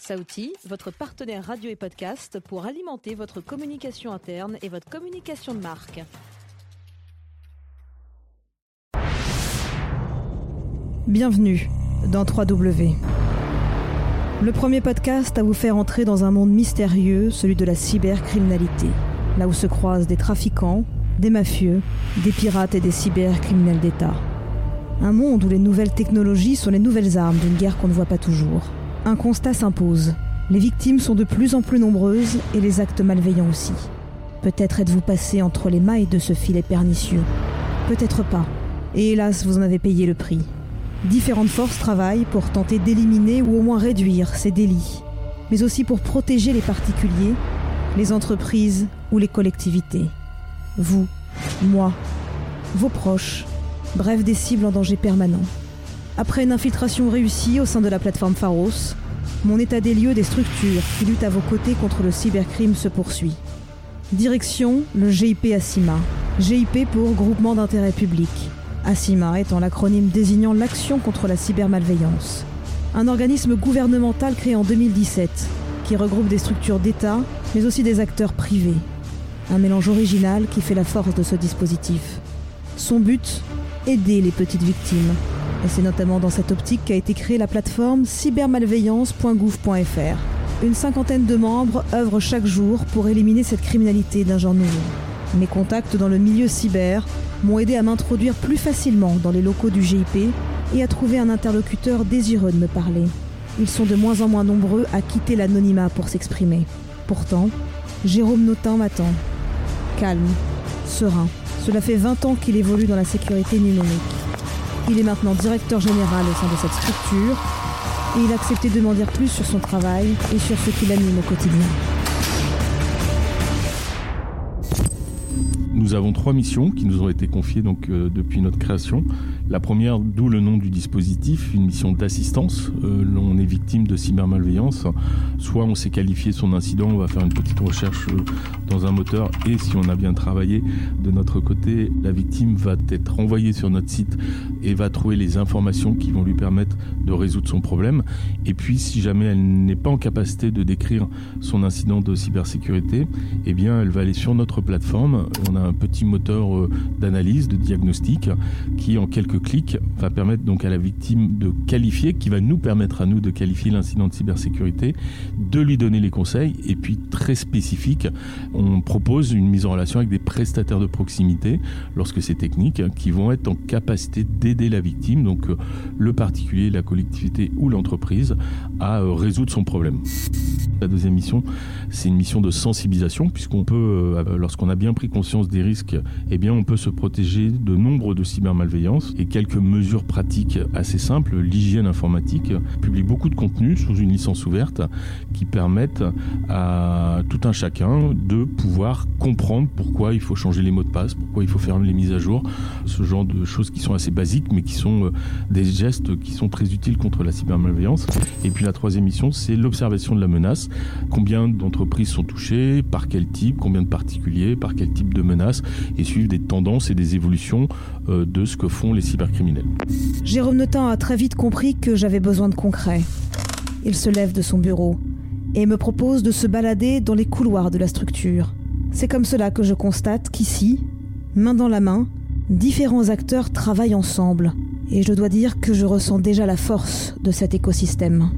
Saouti, votre partenaire radio et podcast pour alimenter votre communication interne et votre communication de marque. Bienvenue dans 3W. Le premier podcast à vous faire entrer dans un monde mystérieux, celui de la cybercriminalité, là où se croisent des trafiquants, des mafieux, des pirates et des cybercriminels d'État. Un monde où les nouvelles technologies sont les nouvelles armes d'une guerre qu'on ne voit pas toujours. Un constat s'impose. Les victimes sont de plus en plus nombreuses et les actes malveillants aussi. Peut-être êtes-vous passé entre les mailles de ce filet pernicieux. Peut-être pas. Et hélas, vous en avez payé le prix. Différentes forces travaillent pour tenter d'éliminer ou au moins réduire ces délits, mais aussi pour protéger les particuliers, les entreprises ou les collectivités. Vous, moi, vos proches, bref des cibles en danger permanent. Après une infiltration réussie au sein de la plateforme Pharos, mon état des lieux des structures qui luttent à vos côtés contre le cybercrime se poursuit. Direction le GIP ASIMA. GIP pour Groupement d'intérêt public. ASIMA étant l'acronyme désignant l'action contre la cybermalveillance. Un organisme gouvernemental créé en 2017 qui regroupe des structures d'État mais aussi des acteurs privés. Un mélange original qui fait la force de ce dispositif. Son but Aider les petites victimes et c'est notamment dans cette optique qu'a été créée la plateforme cybermalveillance.gouv.fr. Une cinquantaine de membres œuvrent chaque jour pour éliminer cette criminalité d'un genre nouveau. Mes contacts dans le milieu cyber m'ont aidé à m'introduire plus facilement dans les locaux du GIP et à trouver un interlocuteur désireux de me parler. Ils sont de moins en moins nombreux à quitter l'anonymat pour s'exprimer. Pourtant, Jérôme Notin m'attend. Calme, serein. Cela fait 20 ans qu'il évolue dans la sécurité numérique. Il est maintenant directeur général au sein de cette structure et il a accepté de m'en dire plus sur son travail et sur ce qui l'anime au quotidien. Nous avons trois missions qui nous ont été confiées euh, depuis notre création. La première, d'où le nom du dispositif, une mission d'assistance. Euh, on est victime de cybermalveillance. Soit on s'est qualifié son incident, on va faire une petite recherche euh, dans un moteur et si on a bien travaillé de notre côté, la victime va être envoyée sur notre site et va trouver les informations qui vont lui permettre de résoudre son problème. Et puis si jamais elle n'est pas en capacité de décrire son incident de cybersécurité, eh bien elle va aller sur notre plateforme. On a un petit moteur euh, d'analyse, de diagnostic qui en quelques clic va permettre donc à la victime de qualifier, qui va nous permettre à nous de qualifier l'incident de cybersécurité, de lui donner les conseils et puis très spécifique, on propose une mise en relation avec des prestataires de proximité lorsque c'est technique qui vont être en capacité d'aider la victime, donc euh, le particulier, la collectivité ou l'entreprise à euh, résoudre son problème. La deuxième mission, c'est une mission de sensibilisation puisqu'on peut, euh, lorsqu'on a bien pris conscience des risques, eh bien on peut se protéger de nombre de cybermalveillances et quelques mesures pratiques assez simples. L'hygiène informatique publie beaucoup de contenu sous une licence ouverte qui permettent à tout un chacun de pouvoir comprendre pourquoi il faut changer les mots de passe, pourquoi il faut faire les mises à jour, ce genre de choses qui sont assez basiques mais qui sont euh, des gestes qui sont très utiles contre la cybermalveillance. Et puis la troisième mission, c'est l'observation de la menace. Combien d'entreprises sont touchées, par quel type, combien de particuliers, par quel type de menace, et suivre des tendances et des évolutions euh, de ce que font les Jérôme Notin a très vite compris que j'avais besoin de concret. Il se lève de son bureau et me propose de se balader dans les couloirs de la structure. C'est comme cela que je constate qu'ici, main dans la main, différents acteurs travaillent ensemble. Et je dois dire que je ressens déjà la force de cet écosystème.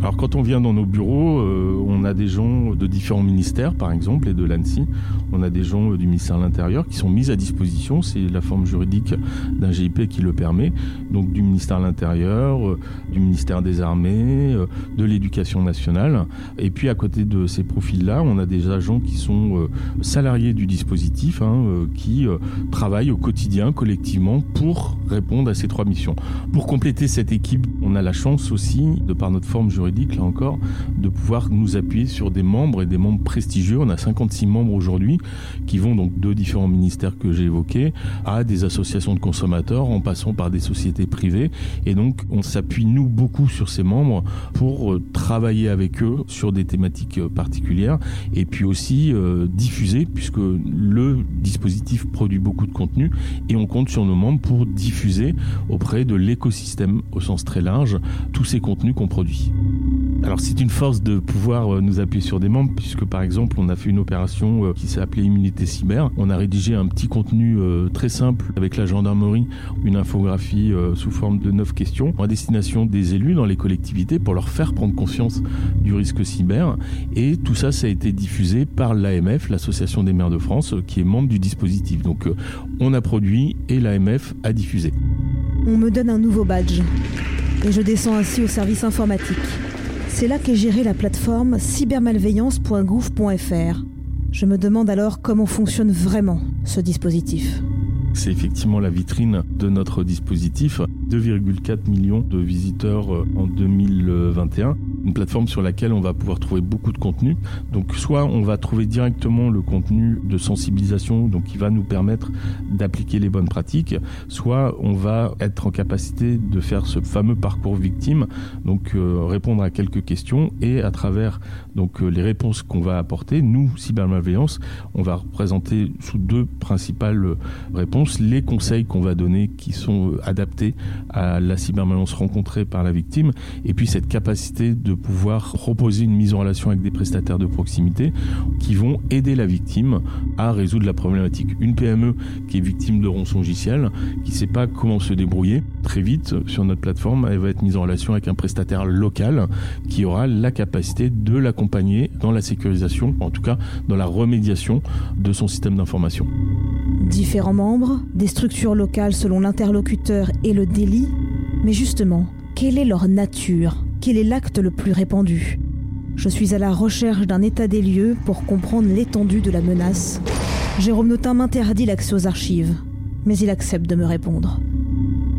Alors quand on vient dans nos bureaux, euh, on a des gens de différents ministères, par exemple, et de l'ANSI. On a des gens du ministère de l'Intérieur qui sont mis à disposition. C'est la forme juridique d'un GIP qui le permet. Donc du ministère de l'Intérieur, euh, du ministère des Armées, euh, de l'Éducation nationale. Et puis à côté de ces profils-là, on a des agents qui sont salariés du dispositif, hein, qui travaillent au quotidien collectivement pour répondre à ces trois missions. Pour compléter cette équipe, on a la chance aussi, de par notre forme juridique, là encore, de pouvoir nous appuyer sur des membres et des membres prestigieux. On a 56 membres aujourd'hui qui vont donc de différents ministères que j'ai évoqués à des associations de consommateurs en passant par des sociétés privées. Et donc, on s'appuie, nous, beaucoup sur ces membres pour euh, travailler avec eux sur des thématiques euh, particulières et puis aussi euh, diffuser puisque le dispositif produit beaucoup de contenu et on compte sur nos membres pour diffuser auprès de l'écosystème au sens très large tous ces contenus qu'on produit. Alors c'est une force de pouvoir euh, nous appuyer sur des membres puisque par exemple on a fait une opération euh, qui s'est appelée Immunité Cyber. On a rédigé un petit contenu euh, très simple avec la gendarmerie, une infographie sous forme de neuf questions à destination des élus dans les collectivités pour leur faire prendre conscience du risque cyber. Et tout ça, ça a été diffusé par l'AMF, l'Association des maires de France, qui est membre du dispositif. Donc on a produit et l'AMF a diffusé. On me donne un nouveau badge et je descends ainsi au service informatique. C'est là qu'est gérée la plateforme cybermalveillance.gouv.fr. Je me demande alors comment fonctionne vraiment ce dispositif. C'est effectivement la vitrine de notre dispositif. 2,4 millions de visiteurs euh, en 2021 une plateforme sur laquelle on va pouvoir trouver beaucoup de contenu. Donc soit on va trouver directement le contenu de sensibilisation, donc qui va nous permettre d'appliquer les bonnes pratiques, soit on va être en capacité de faire ce fameux parcours victime, donc euh, répondre à quelques questions et à travers donc euh, les réponses qu'on va apporter, nous cybermalveillance, on va représenter sous deux principales réponses les conseils qu'on va donner qui sont euh, adaptés à la cybermalveillance rencontrée par la victime et puis cette capacité de de pouvoir proposer une mise en relation avec des prestataires de proximité qui vont aider la victime à résoudre la problématique. Une PME qui est victime de rançongiciel, qui ne sait pas comment se débrouiller, très vite sur notre plateforme, elle va être mise en relation avec un prestataire local qui aura la capacité de l'accompagner dans la sécurisation, en tout cas dans la remédiation de son système d'information. Différents membres, des structures locales selon l'interlocuteur et le délit, mais justement, quelle est leur nature? Quel est l'acte le plus répandu? Je suis à la recherche d'un état des lieux pour comprendre l'étendue de la menace. Jérôme Notin m'interdit l'accès aux archives, mais il accepte de me répondre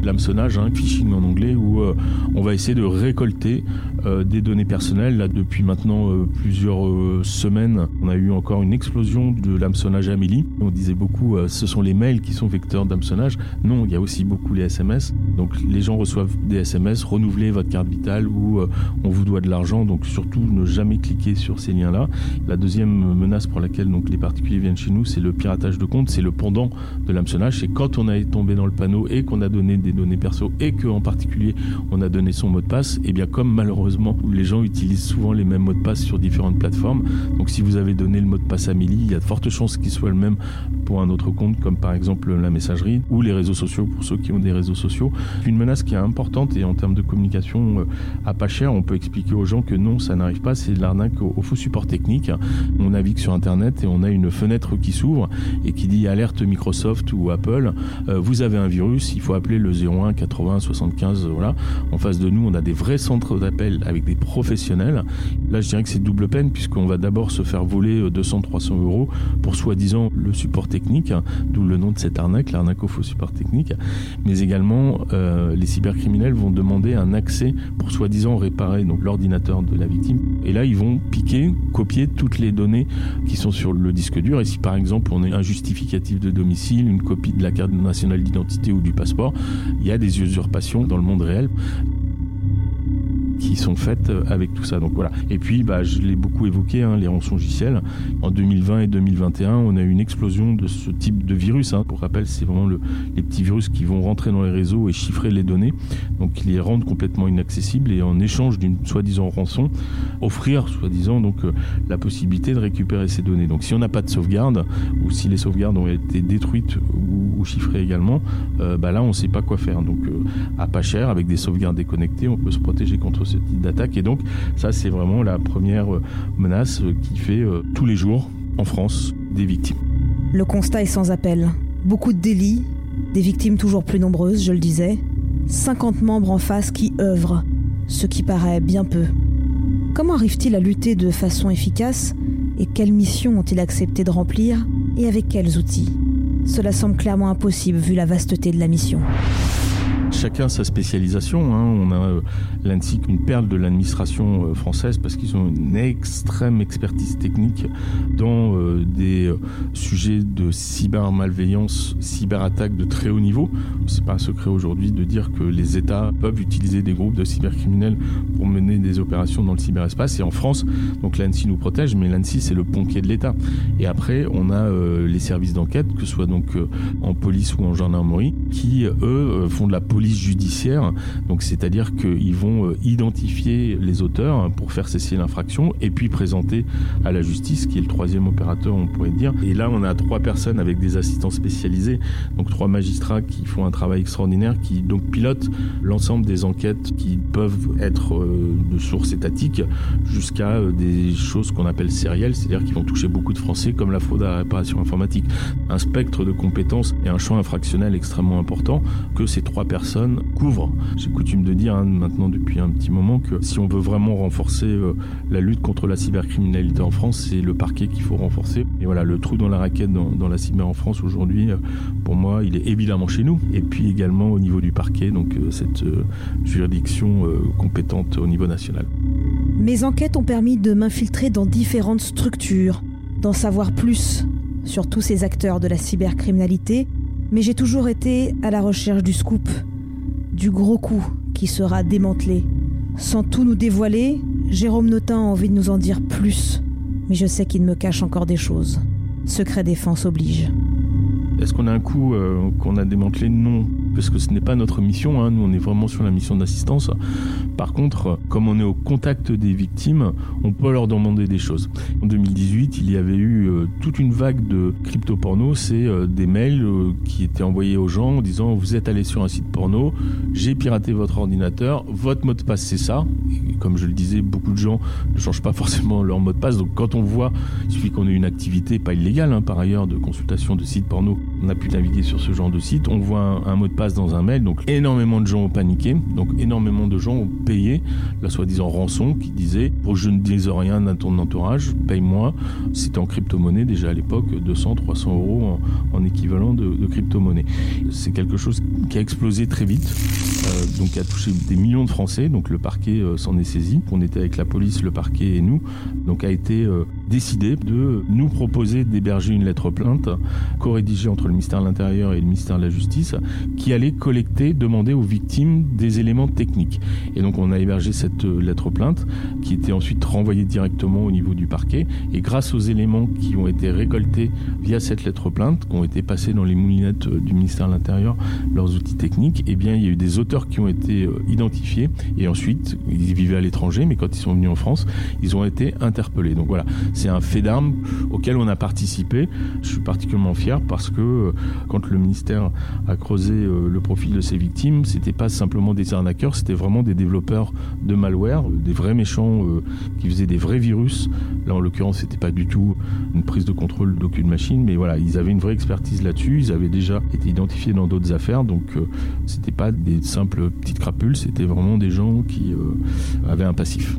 l'hameçonnage, hein, phishing en anglais, où euh, on va essayer de récolter euh, des données personnelles. Là, depuis maintenant euh, plusieurs semaines, on a eu encore une explosion de l'hameçonnage Amélie. On disait beaucoup, ce sont les mails qui sont vecteurs d'hameçonnage. Non, il y a aussi beaucoup les SMS. Donc les gens reçoivent des SMS, renouveler votre carte vitale ou on vous doit de l'argent. Donc surtout ne jamais cliquer sur ces liens-là. La deuxième menace pour laquelle donc les particuliers viennent chez nous, c'est le piratage de compte. C'est le pendant de l'hameçonnage. C'est quand on est tombé dans le panneau et qu'on a donné des données perso et que en particulier on a donné son mot de passe, et eh bien comme malheureusement les gens utilisent souvent les mêmes mots de passe sur différentes plateformes, donc si vous avez donné le mot de passe à Milly, il y a de fortes chances qu'il soit le même pour un autre compte comme par exemple la messagerie ou les réseaux sociaux pour ceux qui ont des réseaux sociaux. Une menace qui est importante et en termes de communication euh, à pas cher, on peut expliquer aux gens que non, ça n'arrive pas, c'est de l'arnaque au, faux support technique. On navigue sur internet et on a une fenêtre qui s'ouvre et qui dit alerte Microsoft ou Apple, euh, vous avez un virus, il faut appeler le 01 80, 75, voilà. En face de nous, on a des vrais centres d'appel avec des professionnels. Là, je dirais que c'est double peine puisqu'on va d'abord se faire voler 200, euh, 300 euros pour soi-disant le support technique, hein, d'où le nom de cette arnaque, l'arnaque au faux support technique. Mais également, euh, les cybercriminels vont demander un accès pour soi-disant réparer donc l'ordinateur de la victime. Et là, ils vont piquer, copier toutes les données qui sont sur le disque dur. Et si par exemple on a un justificatif de domicile, une copie de la carte nationale d'identité ou du passeport, il y a des usurpations dans le monde réel qui sont faites euh, avec tout ça. Donc voilà. Et puis, bah, je l'ai beaucoup évoqué, hein, les rançongiciels. En 2020 et 2021, on a eu une explosion de ce type de virus. Hein. Pour rappel, c'est vraiment le, les petits virus qui vont rentrer dans les réseaux et chiffrer les données, donc les rendre complètement inaccessibles et en échange d'une soi-disant rançon, offrir soi-disant donc euh, la possibilité de récupérer ces données. Donc si on n'a pas de sauvegarde ou si les sauvegardes ont été détruites ou, chiffrées également, euh, bah là on ne sait pas quoi faire. Donc à pas cher, avec des sauvegardes déconnectées, on peut se protéger contre ce type d'attaque. Et donc, ça, c'est vraiment la première euh, menace euh, qui fait euh, tous les jours en France des victimes. Le constat est sans appel. Beaucoup de délits, des victimes toujours plus nombreuses, je le disais. 50 membres en face qui œuvrent, ce qui paraît bien peu. Comment arrive-t-il à lutter de façon efficace et quelles missions ont-ils accepté de remplir et avec quels outils? Cela semble clairement impossible vu la vasteté de la mission chacun sa spécialisation. Hein. On a euh, l'ANSIC, une perle de l'administration euh, française parce qu'ils ont une extrême expertise technique dans euh, des sujets de cybermalveillance, cyberattaque de très haut niveau. C'est pas un secret aujourd'hui de dire que les États peuvent utiliser des groupes de cybercriminels pour mener des opérations dans le cyberespace. Et en France, donc l'ANSI nous protège, mais l'ANSI c'est le pompier de l'État. Et après, on a les services d'enquête, que ce soit donc en police ou en gendarmerie, qui eux font de la police police judiciaire. Donc c'est-à-dire qu'ils vont euh, identifier les auteurs pour faire cesser l'infraction et puis présenter à la justice, qui est le troisième opérateur, on pourrait dire. Et là, on a trois personnes avec des assistants spécialisés, donc trois magistrats qui font un travail extraordinaire, qui donc pilotent l'ensemble des enquêtes qui peuvent être euh, de source étatique jusqu'à euh, des choses qu'on appelle sérielles, c'est-à-dire qui vont toucher beaucoup de Français comme la fraude à la réparation informatique. Un spectre de compétences et un champ infractionnel extrêmement important que ces trois personnes couvrent. J'ai coutume de dire hein, maintenant depuis un petit moment que si on veut vraiment renforcer euh, la lutte contre la cybercriminalité en France, c'est le parquet qu'il faut renforcer. Et voilà, le trou dans la raquette dans, la cyber en France aujourd'hui, pour moi, il est évidemment chez nous. Et puis également au niveau du parquet, donc cette juridiction compétente au niveau national. Mes enquêtes ont permis de m'infiltrer dans différentes structures, d'en savoir plus sur tous ces acteurs de la cybercriminalité, mais j'ai toujours été à la recherche du scoop, du gros coup qui sera démantelé. Sans tout nous dévoiler, Jérôme Notin a envie de nous en dire plus, mais je sais qu'il me cache encore des choses. Secret défense oblige. Est-ce qu'on a un coup euh, qu'on a démantelé? Non, parce que ce n'est pas notre mission. Hein. Nous, on est vraiment sur la mission d'assistance. Par contre, comme on est au contact des victimes, on peut leur demander des choses. En 2018, il y avait eu euh, toute une vague de crypto-porno. C'est euh, des mails euh, qui étaient envoyés aux gens en disant vous êtes allé sur un site porno, j'ai piraté votre ordinateur, votre mot de passe c'est ça. Comme je le disais, beaucoup de gens ne changent pas forcément leur mot de passe. Donc quand on voit, il suffit qu'on ait une activité pas illégale hein, par ailleurs de consultation de sites porno, on a pu naviguer sur ce genre de site, on voit un, un mot de passe dans un mail. Donc énormément de gens ont paniqué, donc énormément de gens ont payé la soi-disant rançon qui disait pour que je ne dise rien à ton entourage, paye-moi. C'était en crypto-monnaie déjà à l'époque, 200, 300 euros en, équivalent de, crypto-monnaie. C'est quelque chose qui a explosé très vite, donc qui a touché des millions de Français. Donc le parquet euh, s'en est saisi. On était avec la police, le parquet et nous. Donc a été euh, décidé de nous proposer d'héberger une lettre plainte co-rédigée entre le ministère de l'Intérieur et le ministère de la Justice qui allait collecter, demander aux victimes des éléments techniques. Et donc on a hébergé cette euh, lettre plainte qui était ensuite renvoyée directement au niveau du parquet. Et grâce aux éléments qui ont été récoltés via cette lettre plainte, qui ont été passés dans les moulinettes euh, du ministère de l'Intérieur, leurs outils techniques, eh bien il y a eu des qui ont été euh, identifiés et ensuite ils vivaient à l'étranger, mais quand ils sont venus en France, ils ont été interpellés. Donc voilà, c'est un fait d'armes auquel on a participé. Je suis particulièrement fier parce que euh, quand le ministère a creusé euh, le profil de ces victimes, c'était pas simplement des arnaqueurs, c'était vraiment des développeurs de malware, des vrais méchants qui faisaient des vrais virus. Là, en l'occurrence, c'était pas du tout une prise de contrôle d'aucune machine, mais voilà, ils avaient une vraie expertise là-dessus. Ils avaient déjà été identifiés dans d'autres affaires, donc c'était pas des simples petites crapules, c'était vraiment des gens qui avaient un passif.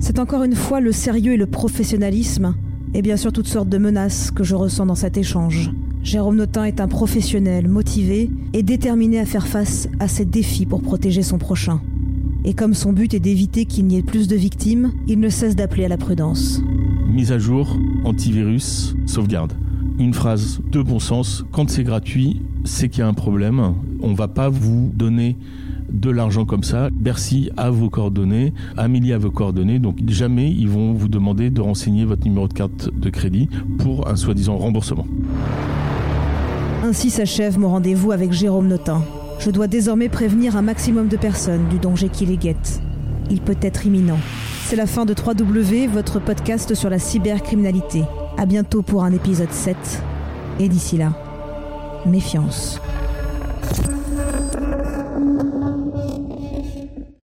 C'est encore une fois le sérieux et le professionnalisme, et bien sûr toutes sortes de menaces que je ressens dans cet échange. Jérôme Notin est un professionnel motivé et déterminé à faire face à ces défis pour protéger son prochain. Et comme son but est d'éviter qu'il n'y ait plus de victimes, il ne cesse d'appeler à la prudence. Mise à jour, antivirus, sauvegarde. Une phrase de bon sens, quand c'est gratuit, c'est qu'il y a un problème. On ne va pas vous donner de l'argent comme ça. Bercy a vos coordonnées, Amélie a vos coordonnées, donc jamais ils vont vous demander de renseigner votre numéro de carte de crédit pour un soi-disant remboursement. Ainsi s'achève mon rendez-vous avec Jérôme Notin. Je dois désormais prévenir un maximum de personnes du danger qui les guette. Il peut être imminent. C'est la fin de 3W, votre podcast sur la cybercriminalité. À bientôt pour un épisode 7. Et d'ici là, méfiance.